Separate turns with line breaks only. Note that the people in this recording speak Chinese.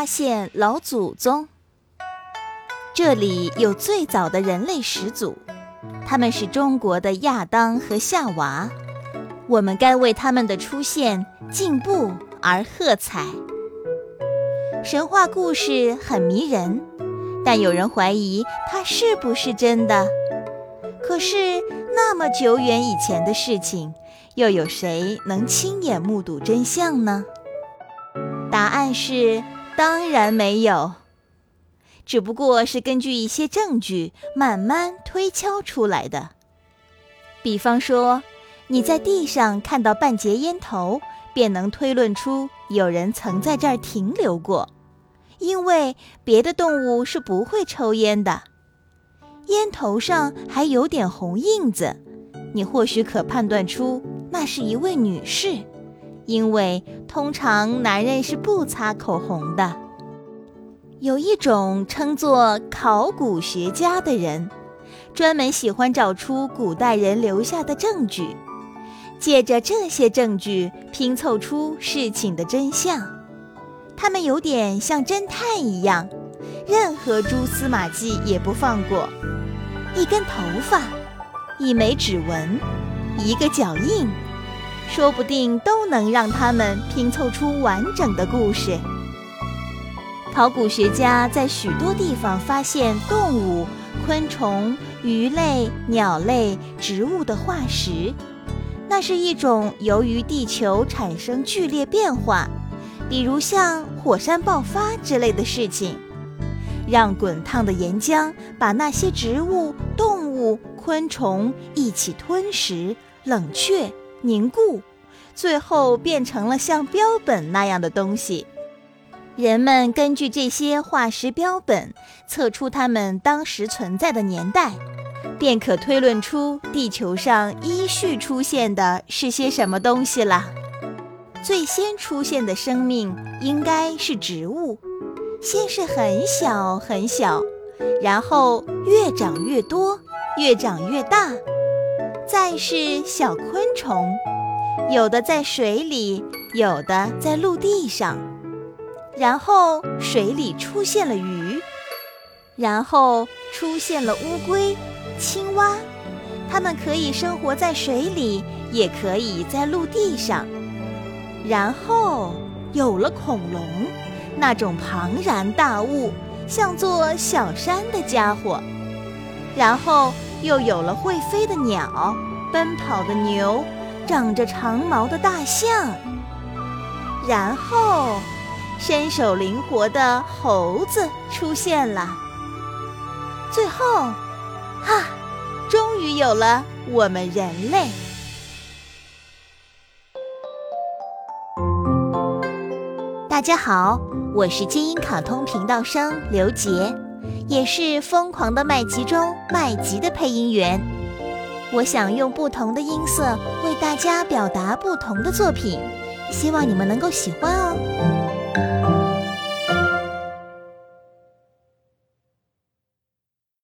发现老祖宗。这里有最早的人类始祖，他们是中国的亚当和夏娃。我们该为他们的出现、进步而喝彩。神话故事很迷人，但有人怀疑它是不是真的。可是那么久远以前的事情，又有谁能亲眼目睹真相呢？答案是当然没有。只不过是根据一些证据慢慢推敲出来的。比方说，你在地上看到半截烟头，便能推论出有人曾在这儿停留过，因为别的动物是不会抽烟的。烟头上还有点红印子，你或许可判断出那是一位女士，因为通常男人是不擦口红的。有一种称作考古学家的人，专门喜欢找出古代人留下的证据，借着这些证据拼凑出事情的真相。他们有点像侦探一样，任何蛛丝马迹也不放过。一根头发，一枚指纹，一个脚印，说不定都能让他们拼凑出完整的故事。考古学家在许多地方发现动物、昆虫、鱼类、鸟类、植物的化石，那是一种由于地球产生剧烈变化，比如像火山爆发之类的事情，让滚烫的岩浆把那些植物、动物、昆虫一起吞食、冷却、凝固，最后变成了像标本那样的东西。人们根据这些化石标本测出它们当时存在的年代，便可推论出地球上依序出现的是些什么东西了。最先出现的生命应该是植物，先是很小很小，然后越长越多，越长越大，再是小昆虫，有的在水里，有的在陆地上。然后水里出现了鱼，然后出现了乌龟、青蛙，它们可以生活在水里，也可以在陆地上。然后有了恐龙，那种庞然大物，像座小山的家伙。然后又有了会飞的鸟、奔跑的牛、长着长毛的大象。然后。身手灵活的猴子出现了，最后，哈，终于有了我们人类。大家好，我是金鹰卡通频道生刘杰，也是《疯狂的麦吉》中麦吉的配音员。我想用不同的音色为大家表达不同的作品，希望你们能够喜欢哦。